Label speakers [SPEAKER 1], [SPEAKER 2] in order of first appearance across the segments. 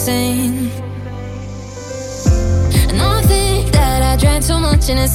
[SPEAKER 1] sing. And I think that I drank too much in and it's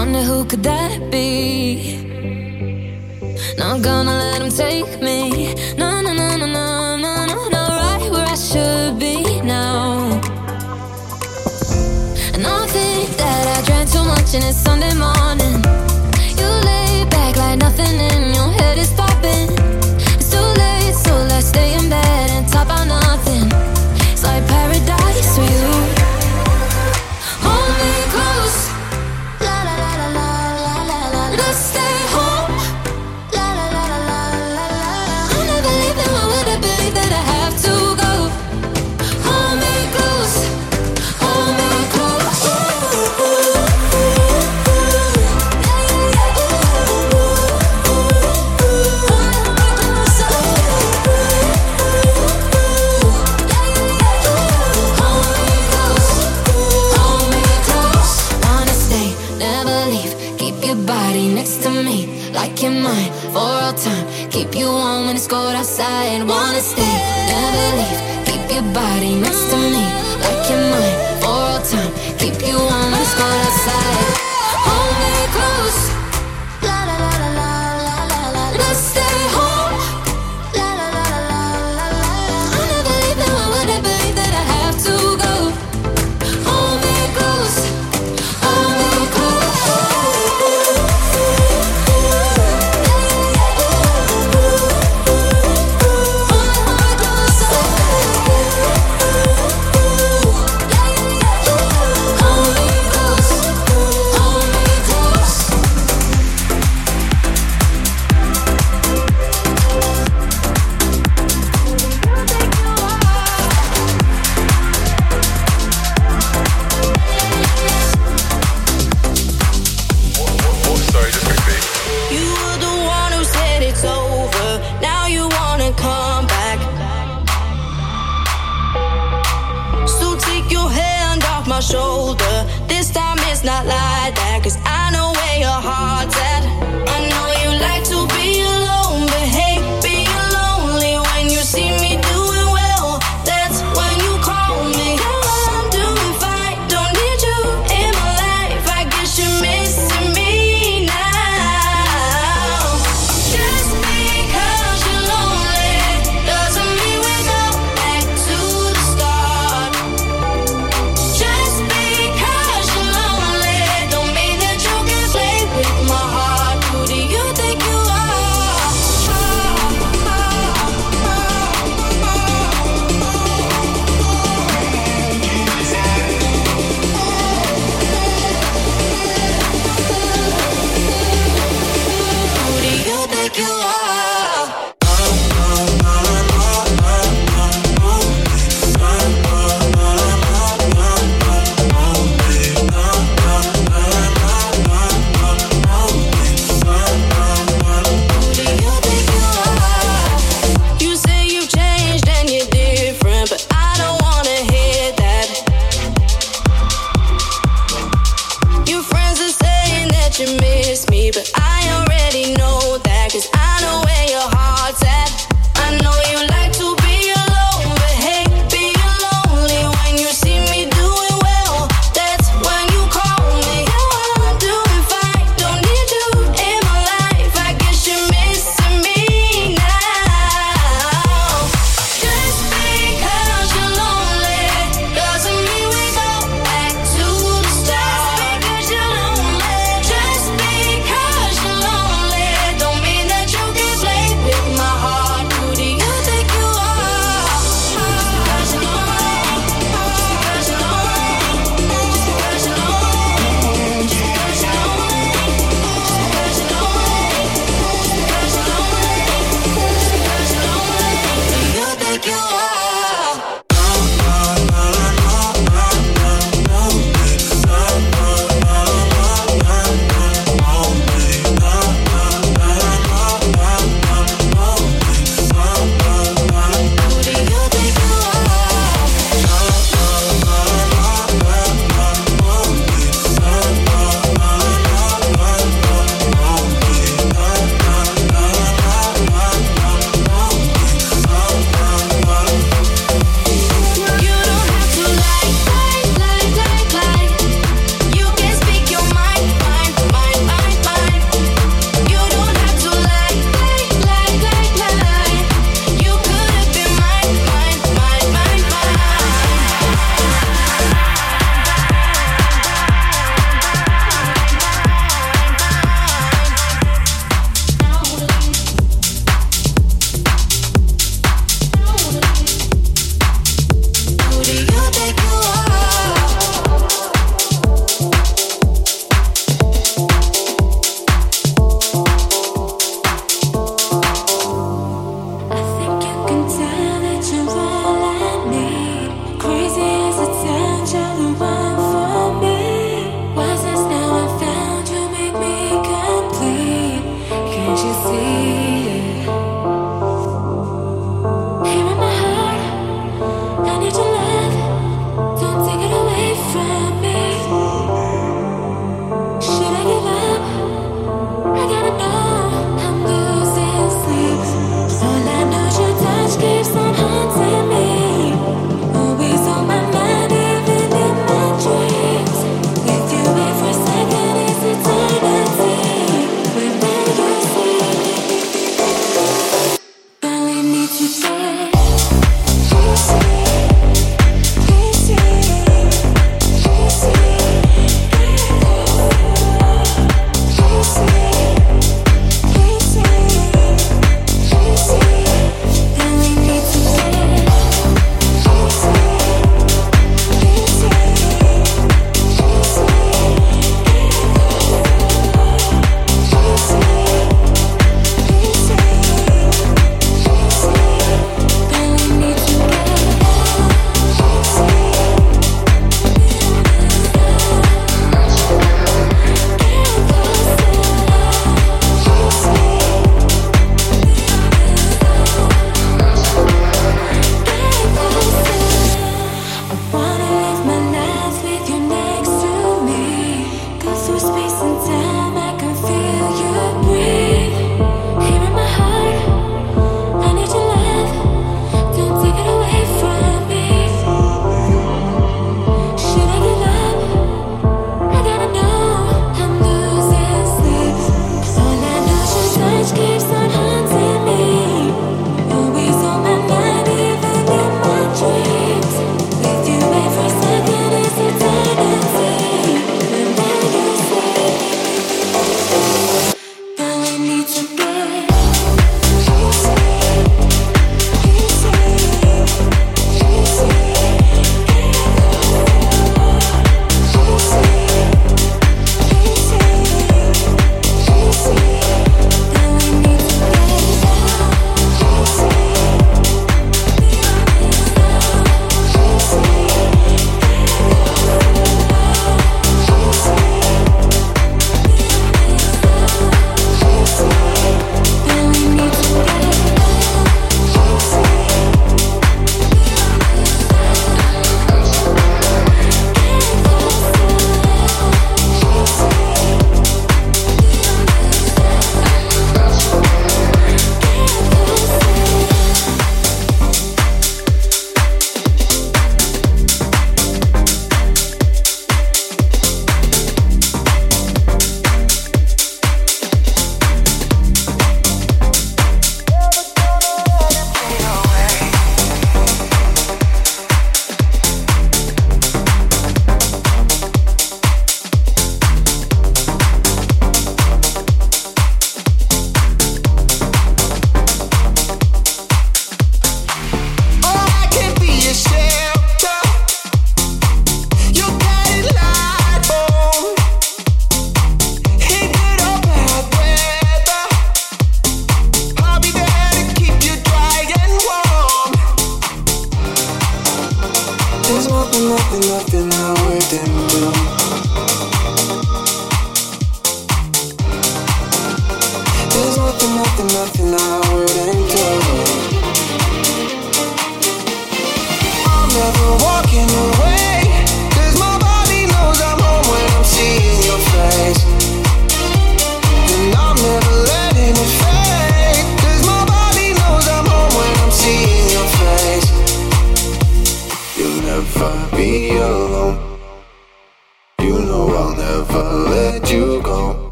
[SPEAKER 1] Wonder who could that be? Not gonna let him take me. No, no, no, no, no, no, no, no, right where I should be now. And I think that I drank too much and it's Sunday morning.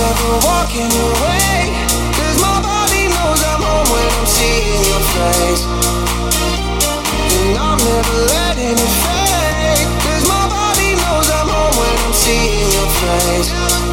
[SPEAKER 1] never
[SPEAKER 2] walking away. Cause my body knows I'm home when I'm seeing your face. And I'm never letting it fade. Cause my body knows I'm home when I'm seeing your face.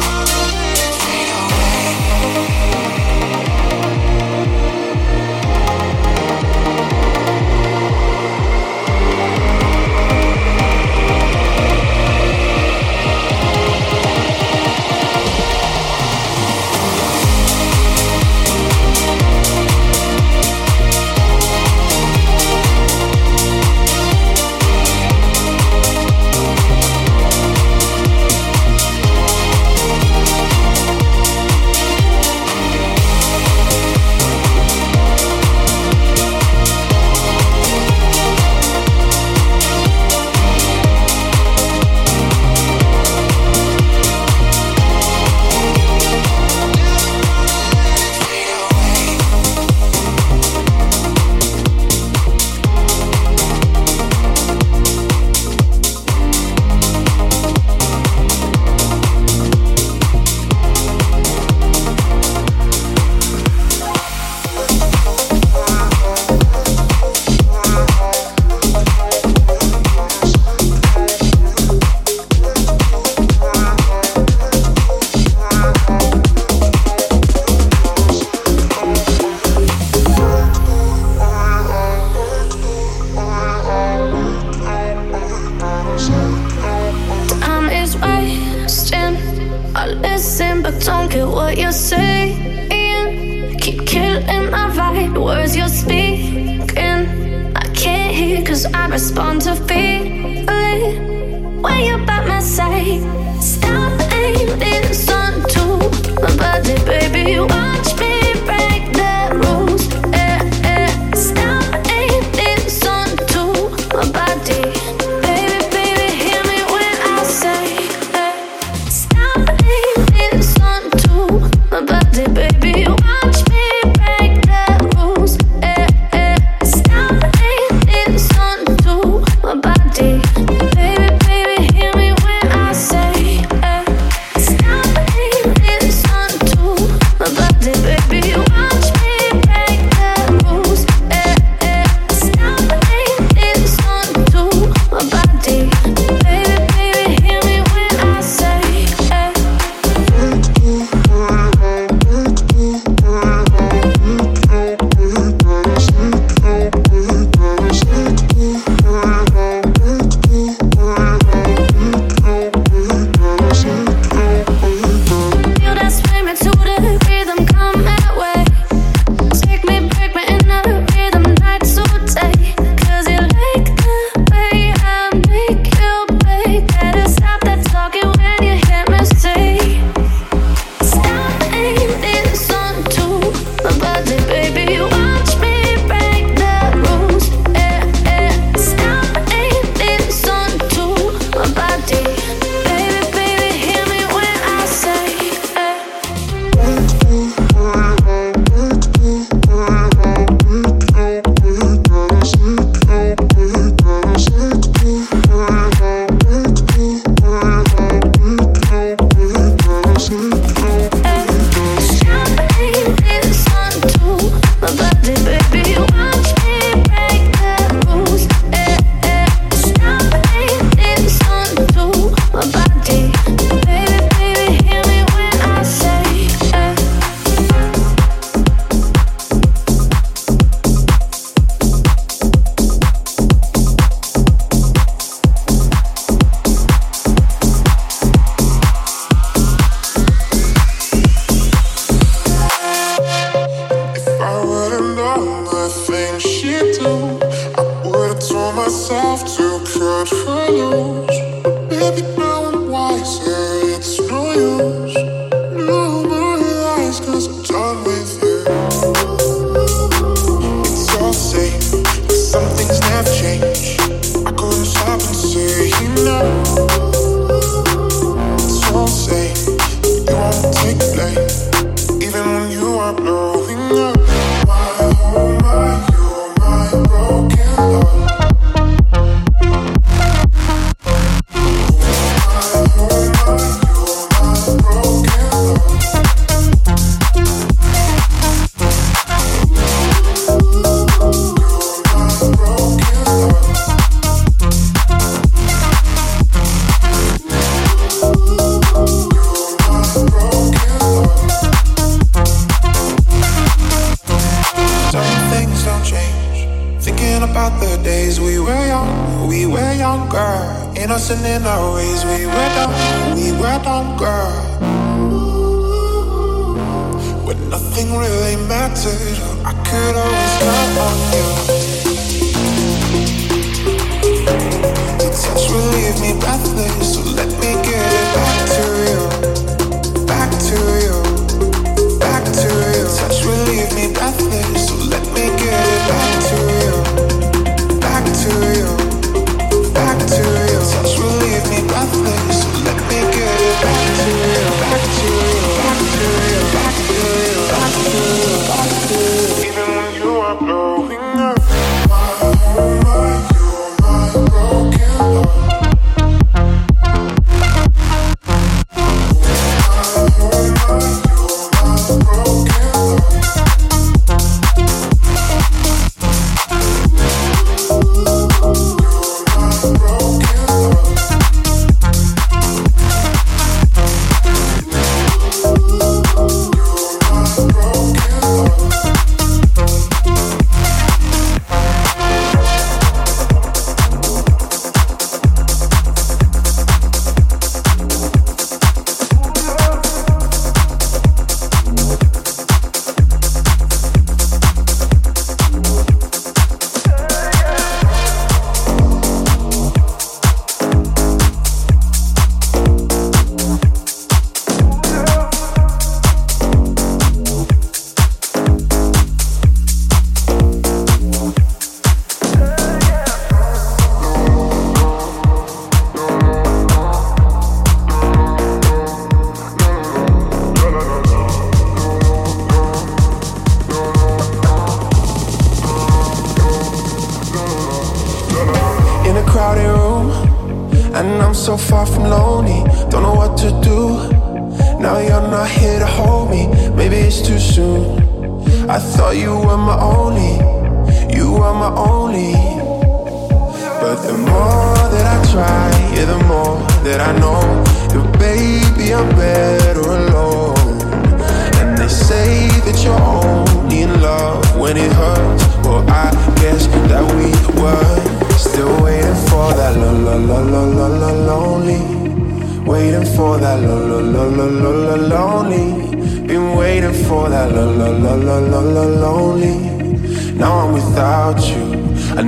[SPEAKER 3] love.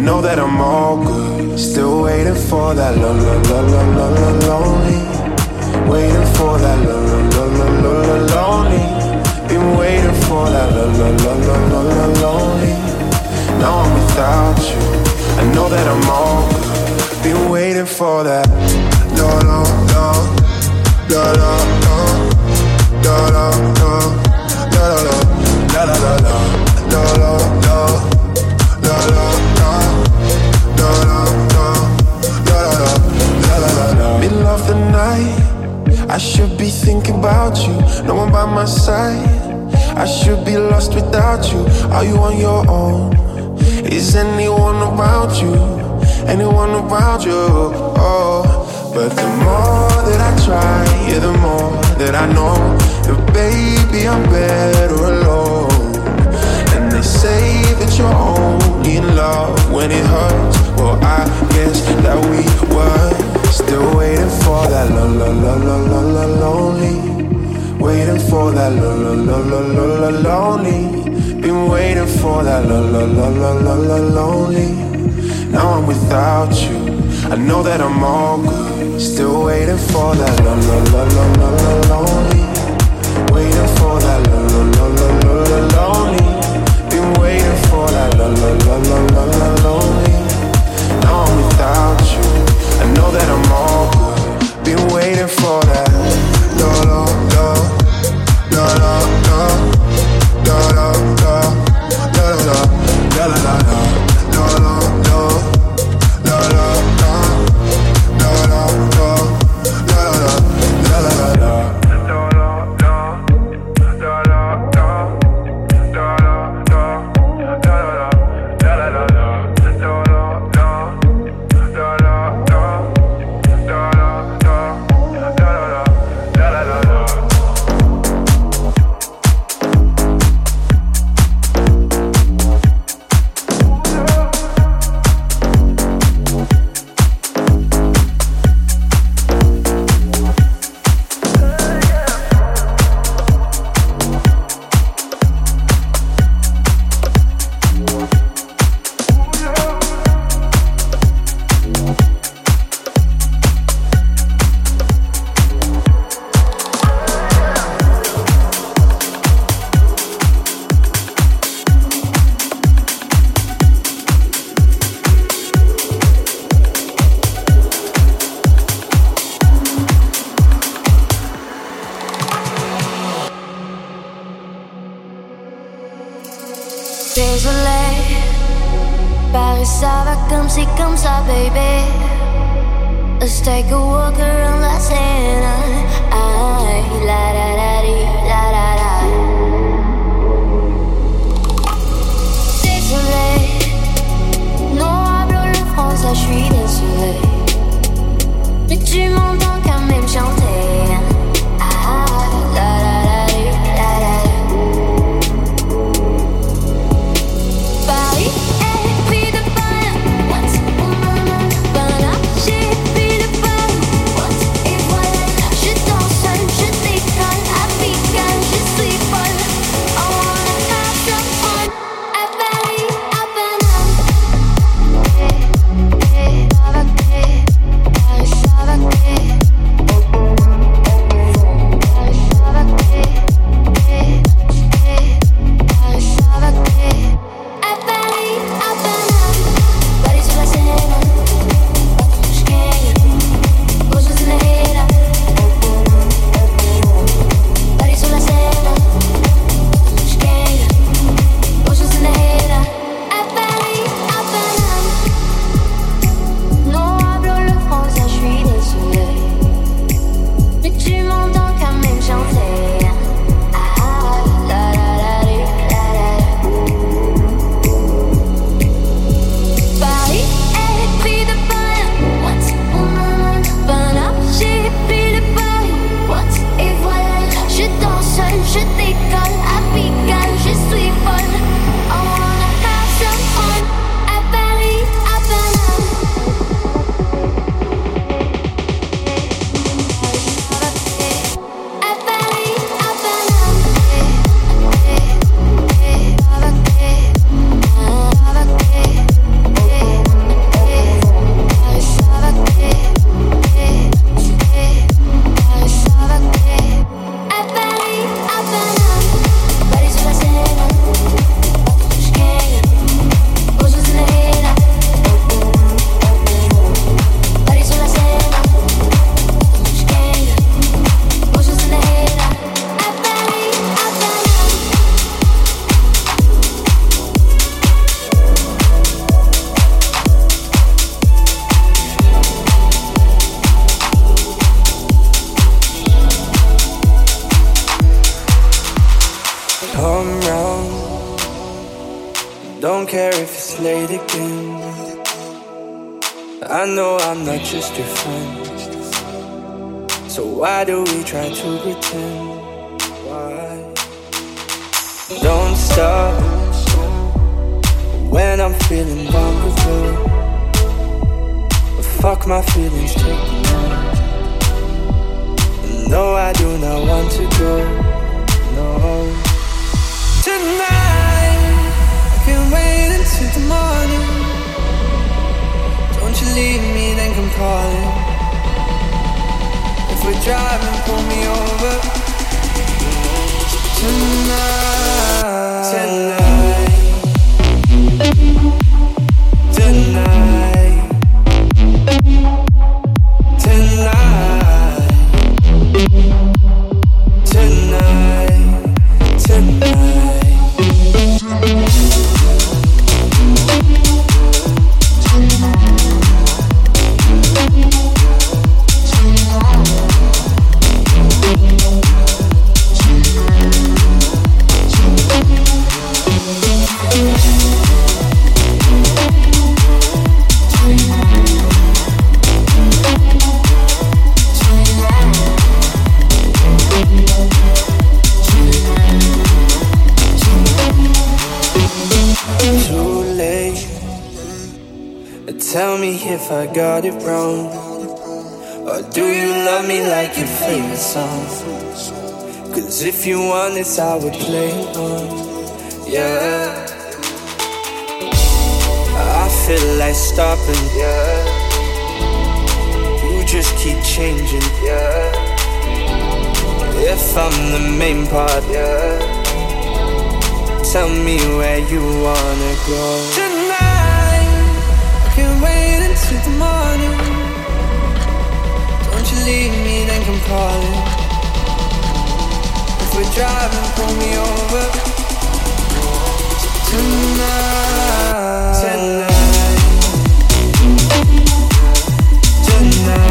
[SPEAKER 3] Know that I'm all good. Still waiting for that la la la la la la lonely. Waiting for that la la la la la la lonely. Been waiting for that la la la la la la lonely. Now I'm without you. I know that I'm all good. Been waiting for that la la la la la la la la la la la la la la la la be thinking about you. No one by my side. I should be lost without you. Are you on your own? Is anyone around you? Anyone around you? Oh, but the more that I try, yeah, the more that I know. that baby, I'm better alone. And they say that you're only in love when it hurts. Well, I guess that we were Still waiting for that lo lo lo lo lo lo lonely. Waiting for that lo lo lo lo lo lo lonely. Been waiting for that lo lo lo lo lo lo lonely. Now I'm without you. I know that I'm all good. Still waiting for that lo lo lo lo lo lonely. This I saw Cuz if you want
[SPEAKER 4] it I would play on. Yeah. I feel like stopping. Yeah. You just keep changing. Yeah. If I'm the main part. Yeah. Tell me where you wanna go. Can't wait until the morning. Don't you leave me, then come calling. If we're driving, pull me over tonight.
[SPEAKER 1] Tonight. Tonight.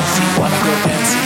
[SPEAKER 5] What
[SPEAKER 6] good